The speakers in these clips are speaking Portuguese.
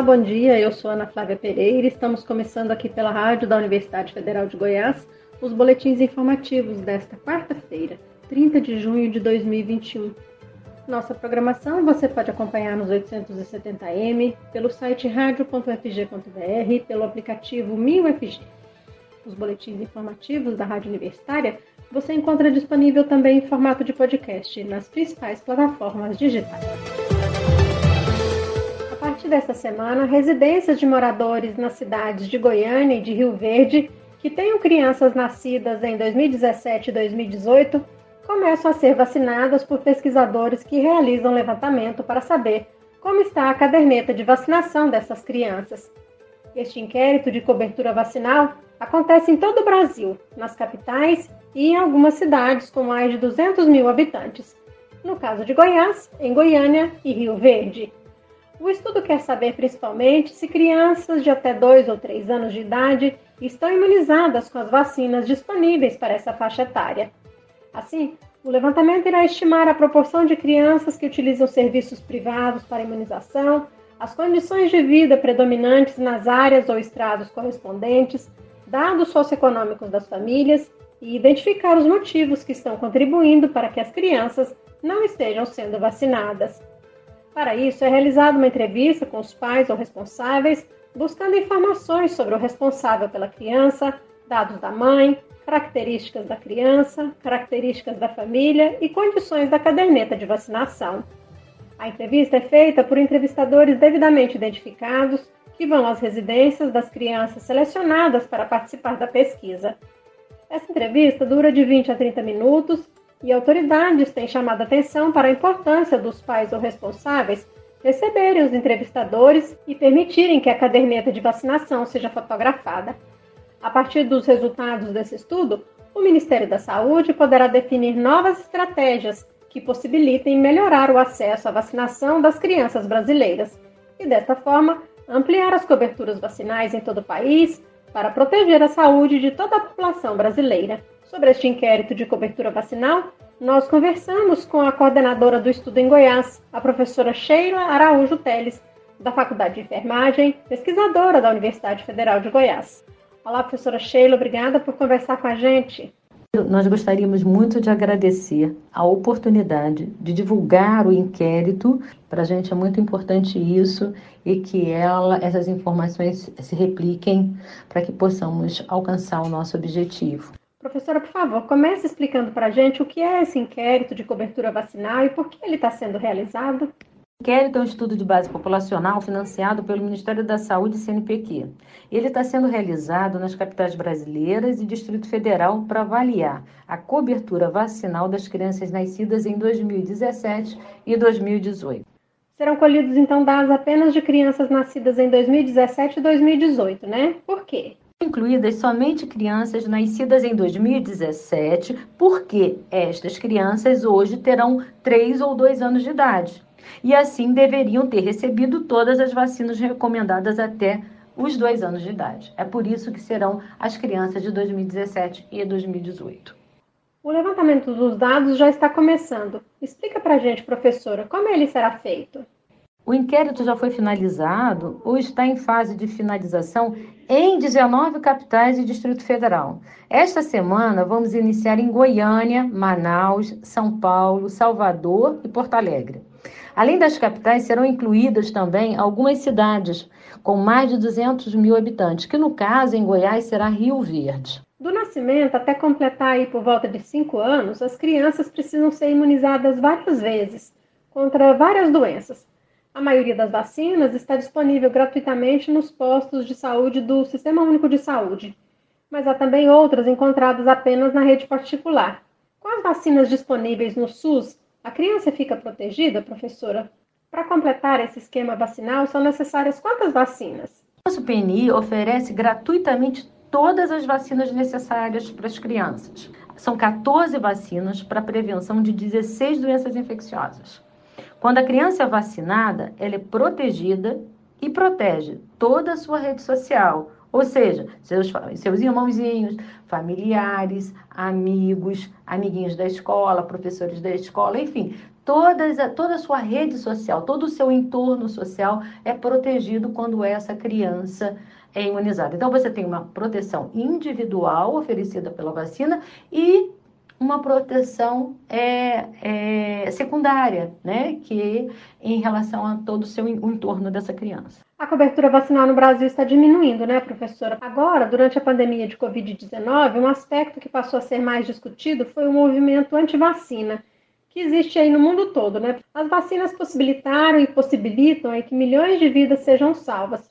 Olá, bom dia. Eu sou Ana Flávia Pereira. Estamos começando aqui pela rádio da Universidade Federal de Goiás os boletins informativos desta quarta-feira, 30 de junho de 2021. Nossa programação você pode acompanhar nos 870m, pelo site radio.fg.br, pelo aplicativo 1000FG. Os boletins informativos da Rádio Universitária você encontra disponível também em formato de podcast nas principais plataformas digitais. Desta semana, residências de moradores nas cidades de Goiânia e de Rio Verde que tenham crianças nascidas em 2017 e 2018 começam a ser vacinadas por pesquisadores que realizam levantamento para saber como está a caderneta de vacinação dessas crianças. Este inquérito de cobertura vacinal acontece em todo o Brasil, nas capitais e em algumas cidades com mais de 200 mil habitantes. No caso de Goiás, em Goiânia e Rio Verde. O estudo quer saber principalmente se crianças de até 2 ou 3 anos de idade estão imunizadas com as vacinas disponíveis para essa faixa etária. Assim, o levantamento irá estimar a proporção de crianças que utilizam serviços privados para imunização, as condições de vida predominantes nas áreas ou estrados correspondentes, dados socioeconômicos das famílias e identificar os motivos que estão contribuindo para que as crianças não estejam sendo vacinadas. Para isso, é realizada uma entrevista com os pais ou responsáveis, buscando informações sobre o responsável pela criança, dados da mãe, características da criança, características da família e condições da caderneta de vacinação. A entrevista é feita por entrevistadores devidamente identificados que vão às residências das crianças selecionadas para participar da pesquisa. Essa entrevista dura de 20 a 30 minutos e autoridades têm chamado atenção para a importância dos pais ou responsáveis receberem os entrevistadores e permitirem que a caderneta de vacinação seja fotografada. A partir dos resultados desse estudo, o Ministério da Saúde poderá definir novas estratégias que possibilitem melhorar o acesso à vacinação das crianças brasileiras e, desta forma, ampliar as coberturas vacinais em todo o país para proteger a saúde de toda a população brasileira. Sobre este inquérito de cobertura vacinal, nós conversamos com a coordenadora do estudo em Goiás, a professora Sheila Araújo Teles, da Faculdade de Enfermagem, pesquisadora da Universidade Federal de Goiás. Olá, professora Sheila, obrigada por conversar com a gente. Nós gostaríamos muito de agradecer a oportunidade de divulgar o inquérito. Para a gente é muito importante isso e que ela, essas informações se repliquem para que possamos alcançar o nosso objetivo. Professora, por favor, comece explicando para a gente o que é esse inquérito de cobertura vacinal e por que ele está sendo realizado. O inquérito é um estudo de base populacional financiado pelo Ministério da Saúde e CNPq. Ele está sendo realizado nas capitais brasileiras e Distrito Federal para avaliar a cobertura vacinal das crianças nascidas em 2017 e 2018. Serão colhidos então dados apenas de crianças nascidas em 2017 e 2018, né? Por quê? Incluídas somente crianças nascidas em 2017, porque estas crianças hoje terão 3 ou 2 anos de idade e assim deveriam ter recebido todas as vacinas recomendadas até os dois anos de idade. É por isso que serão as crianças de 2017 e 2018. O levantamento dos dados já está começando. Explica para gente, professora, como ele será feito? O inquérito já foi finalizado ou está em fase de finalização em 19 capitais e Distrito Federal. Esta semana vamos iniciar em Goiânia, Manaus, São Paulo, Salvador e Porto Alegre. Além das capitais, serão incluídas também algumas cidades com mais de 200 mil habitantes, que no caso, em Goiás, será Rio Verde. Do nascimento até completar aí por volta de 5 anos, as crianças precisam ser imunizadas várias vezes contra várias doenças. A maioria das vacinas está disponível gratuitamente nos postos de saúde do Sistema Único de Saúde, mas há também outras encontradas apenas na rede particular. Com as vacinas disponíveis no SUS, a criança fica protegida, professora? Para completar esse esquema vacinal, são necessárias quantas vacinas? Nosso PNI oferece gratuitamente todas as vacinas necessárias para as crianças. São 14 vacinas para a prevenção de 16 doenças infecciosas. Quando a criança é vacinada, ela é protegida e protege toda a sua rede social, ou seja, seus, seus irmãozinhos, familiares, amigos, amiguinhos da escola, professores da escola, enfim, todas, toda a sua rede social, todo o seu entorno social é protegido quando essa criança é imunizada. Então, você tem uma proteção individual oferecida pela vacina e uma proteção é, é, secundária, né, que em relação a todo o seu entorno dessa criança. A cobertura vacinal no Brasil está diminuindo, né, professora? Agora, durante a pandemia de Covid-19, um aspecto que passou a ser mais discutido foi o movimento anti-vacina, que existe aí no mundo todo, né? As vacinas possibilitaram e possibilitam aí que milhões de vidas sejam salvas.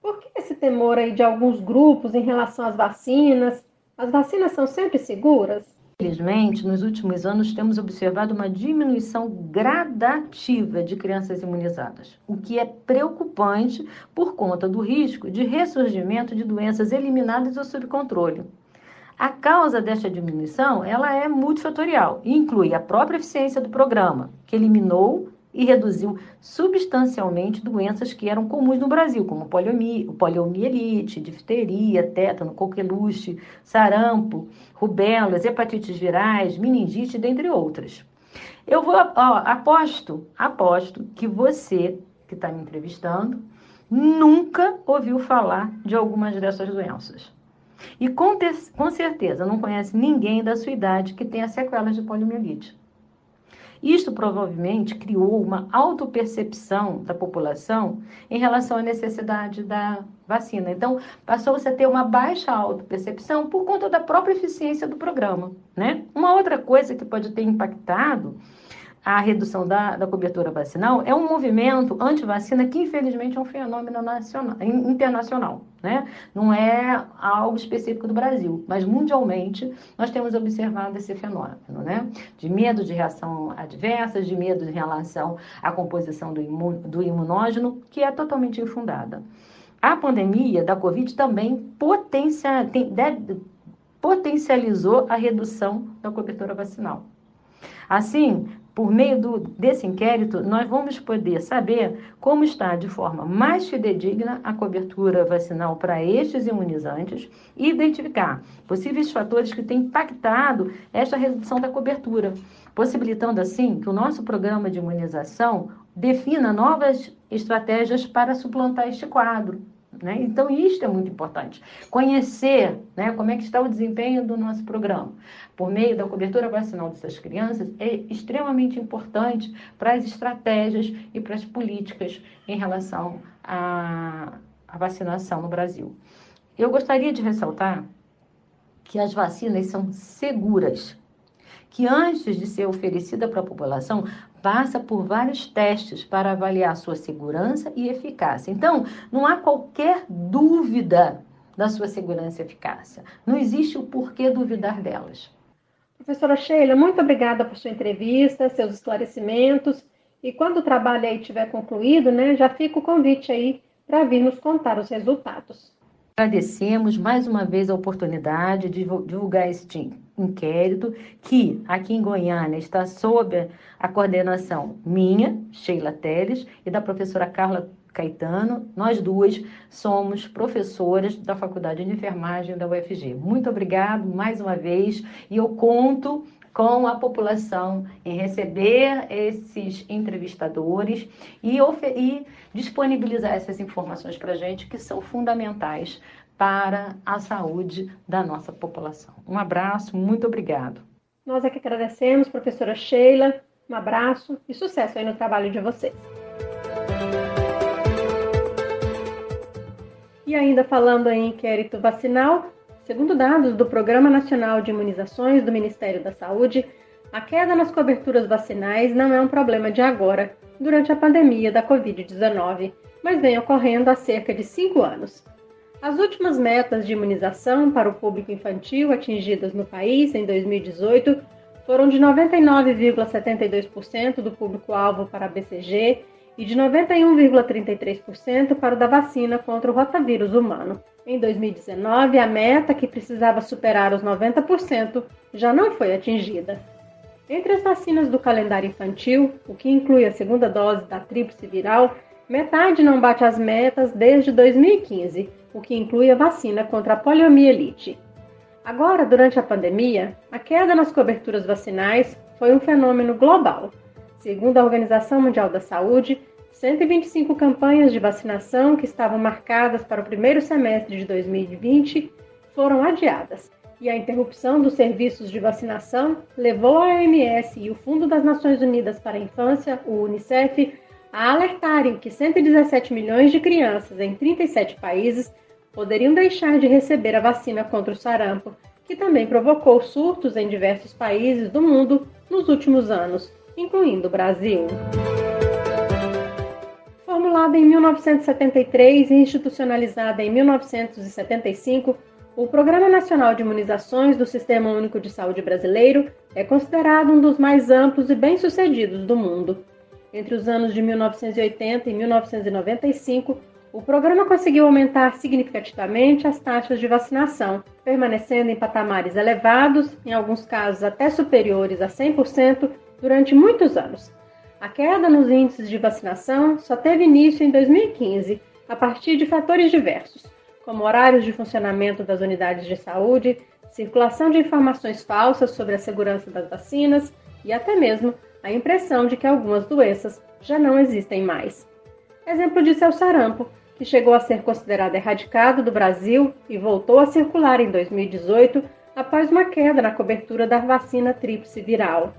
Por que esse temor aí de alguns grupos em relação às vacinas? As vacinas são sempre seguras? Infelizmente, nos últimos anos temos observado uma diminuição gradativa de crianças imunizadas, o que é preocupante por conta do risco de ressurgimento de doenças eliminadas ou sob controle. A causa desta diminuição ela é multifatorial e inclui a própria eficiência do programa, que eliminou e reduziu substancialmente doenças que eram comuns no Brasil, como poliomielite, difteria, tétano, coqueluche, sarampo, rubelas, hepatites virais, meningite, dentre outras. Eu vou, ó, aposto, aposto que você que está me entrevistando nunca ouviu falar de algumas dessas doenças. E com, com certeza não conhece ninguém da sua idade que tenha sequelas de poliomielite. Isto provavelmente criou uma autopercepção da população em relação à necessidade da vacina. Então, passou-se a ter uma baixa autopercepção por conta da própria eficiência do programa. Né? Uma outra coisa que pode ter impactado a redução da, da cobertura vacinal é um movimento anti-vacina que, infelizmente, é um fenômeno nacional, internacional. Né? Não é algo específico do Brasil, mas mundialmente nós temos observado esse fenômeno, né? De medo de reação adversa, de medo em relação à composição do, imun, do imunógeno, que é totalmente infundada. A pandemia da Covid também potencia, tem, deve, potencializou a redução da cobertura vacinal. Assim, por meio do, desse inquérito, nós vamos poder saber como está de forma mais fidedigna a cobertura vacinal para estes imunizantes e identificar possíveis fatores que têm impactado esta redução da cobertura, possibilitando assim que o nosso programa de imunização defina novas estratégias para suplantar este quadro. Né? Então, isto é muito importante. Conhecer né, como é que está o desempenho do nosso programa por meio da cobertura vacinal dessas crianças é extremamente importante para as estratégias e para as políticas em relação à, à vacinação no Brasil. Eu gostaria de ressaltar que as vacinas são seguras, que antes de ser oferecida para a população, passa por vários testes para avaliar sua segurança e eficácia. Então, não há qualquer dúvida da sua segurança e eficácia. Não existe o porquê duvidar delas. Professora Sheila, muito obrigada por sua entrevista, seus esclarecimentos. E quando o trabalho aí tiver concluído, né, já fica o convite aí para vir nos contar os resultados. Agradecemos mais uma vez a oportunidade de divulgar este inquérito, que aqui em Goiânia está sob a coordenação minha, Sheila Teles, e da professora Carla Caetano. Nós duas somos professoras da Faculdade de Enfermagem da UFG. Muito obrigado mais uma vez e eu conto com a população em receber esses entrevistadores e, e disponibilizar essas informações para a gente que são fundamentais para a saúde da nossa população. Um abraço, muito obrigado. Nós é que agradecemos, professora Sheila. Um abraço e sucesso aí no trabalho de vocês. E ainda falando em inquérito vacinal, segundo dados do Programa Nacional de Imunizações do Ministério da Saúde, a queda nas coberturas vacinais não é um problema de agora, durante a pandemia da Covid-19, mas vem ocorrendo há cerca de cinco anos. As últimas metas de imunização para o público infantil atingidas no país em 2018 foram de 99,72% do público-alvo para a BCG e de 91,33% para o da vacina contra o rotavírus humano. Em 2019, a meta, que precisava superar os 90%, já não foi atingida. Entre as vacinas do calendário infantil, o que inclui a segunda dose da tríplice viral, metade não bate as metas desde 2015, o que inclui a vacina contra a poliomielite. Agora, durante a pandemia, a queda nas coberturas vacinais foi um fenômeno global Segundo a Organização Mundial da Saúde, 125 campanhas de vacinação que estavam marcadas para o primeiro semestre de 2020 foram adiadas, e a interrupção dos serviços de vacinação levou a OMS e o Fundo das Nações Unidas para a Infância, o UNICEF, a alertarem que 117 milhões de crianças em 37 países poderiam deixar de receber a vacina contra o sarampo, que também provocou surtos em diversos países do mundo nos últimos anos, incluindo o Brasil. Formulada em 1973 e institucionalizada em 1975, o Programa Nacional de Imunizações do Sistema Único de Saúde Brasileiro é considerado um dos mais amplos e bem-sucedidos do mundo. Entre os anos de 1980 e 1995, o programa conseguiu aumentar significativamente as taxas de vacinação, permanecendo em patamares elevados, em alguns casos até superiores a 100%, durante muitos anos. A queda nos índices de vacinação só teve início em 2015, a partir de fatores diversos como horários de funcionamento das unidades de saúde, circulação de informações falsas sobre a segurança das vacinas e até mesmo a impressão de que algumas doenças já não existem mais. Exemplo disso é o sarampo, que chegou a ser considerado erradicado do Brasil e voltou a circular em 2018 após uma queda na cobertura da vacina tríplice viral.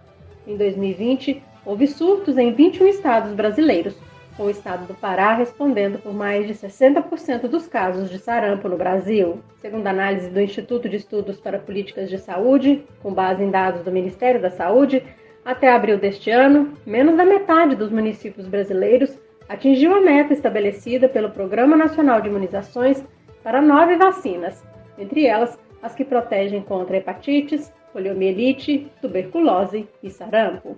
Em 2020, houve surtos em 21 estados brasileiros, com o estado do Pará respondendo por mais de 60% dos casos de sarampo no Brasil. Segundo análise do Instituto de Estudos para Políticas de Saúde, com base em dados do Ministério da Saúde, até abril deste ano, menos da metade dos municípios brasileiros atingiu a meta estabelecida pelo Programa Nacional de Imunizações para nove vacinas, entre elas as que protegem contra hepatites, poliomielite, tuberculose e sarampo.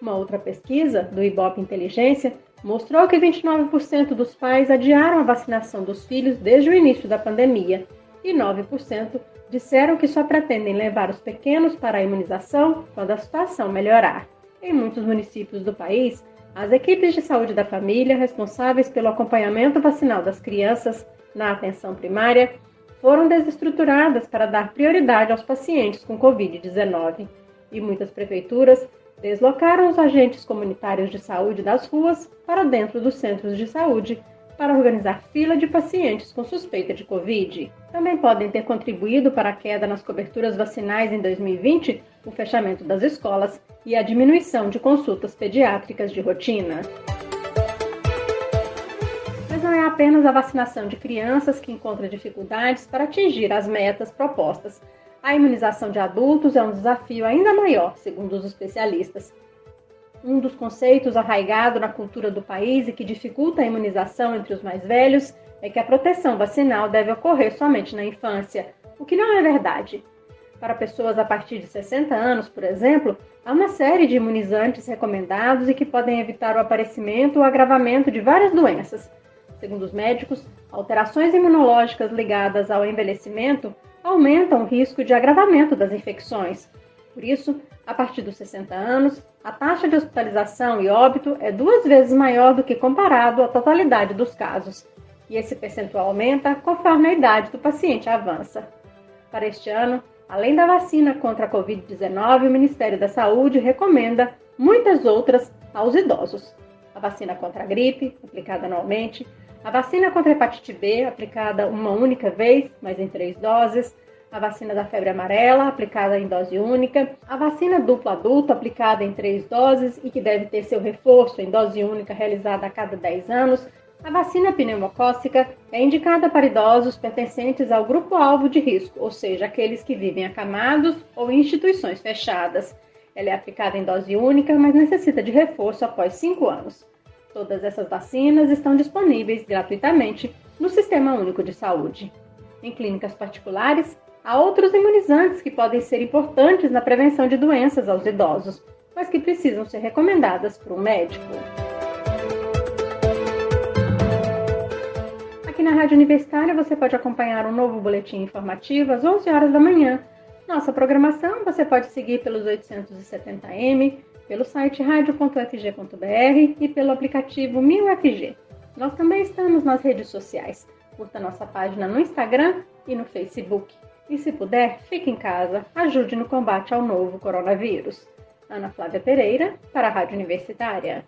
Uma outra pesquisa do Ibope Inteligência mostrou que 29% dos pais adiaram a vacinação dos filhos desde o início da pandemia e 9% disseram que só pretendem levar os pequenos para a imunização quando a situação melhorar. Em muitos municípios do país, as equipes de saúde da família responsáveis pelo acompanhamento vacinal das crianças na atenção primária foram desestruturadas para dar prioridade aos pacientes com Covid-19 e muitas prefeituras deslocaram os agentes comunitários de saúde das ruas para dentro dos centros de saúde para organizar fila de pacientes com suspeita de Covid. Também podem ter contribuído para a queda nas coberturas vacinais em 2020 o fechamento das escolas e a diminuição de consultas pediátricas de rotina. Mas não é apenas a vacinação de crianças que encontra dificuldades para atingir as metas propostas a imunização de adultos é um desafio ainda maior, segundo os especialistas. Um dos conceitos arraigado na cultura do país e que dificulta a imunização entre os mais velhos é que a proteção vacinal deve ocorrer somente na infância, o que não é verdade. Para pessoas a partir de 60 anos, por exemplo, há uma série de imunizantes recomendados e que podem evitar o aparecimento ou agravamento de várias doenças. Segundo os médicos, alterações imunológicas ligadas ao envelhecimento aumentam o risco de agravamento das infecções. Por isso, a partir dos 60 anos, a taxa de hospitalização e óbito é duas vezes maior do que comparado à totalidade dos casos, e esse percentual aumenta conforme a idade do paciente avança. Para este ano, além da vacina contra a Covid-19, o Ministério da Saúde recomenda muitas outras aos idosos. A vacina contra a gripe, aplicada anualmente, a vacina contra a hepatite B, aplicada uma única vez, mas em três doses. A vacina da febre amarela, aplicada em dose única. A vacina dupla adulto, aplicada em três doses e que deve ter seu reforço em dose única realizada a cada 10 anos. A vacina pneumocócica é indicada para idosos pertencentes ao grupo-alvo de risco, ou seja, aqueles que vivem acamados ou em instituições fechadas. Ela é aplicada em dose única, mas necessita de reforço após 5 anos. Todas essas vacinas estão disponíveis gratuitamente no Sistema Único de Saúde. Em clínicas particulares, há outros imunizantes que podem ser importantes na prevenção de doenças aos idosos, mas que precisam ser recomendadas por um médico. Na Rádio Universitária você pode acompanhar um novo boletim informativo às 11 horas da manhã. Nossa programação você pode seguir pelos 870m, pelo site radio.fg.br e pelo aplicativo 1000FG. Nós também estamos nas redes sociais. Curta nossa página no Instagram e no Facebook. E se puder, fique em casa, ajude no combate ao novo coronavírus. Ana Flávia Pereira, para a Rádio Universitária.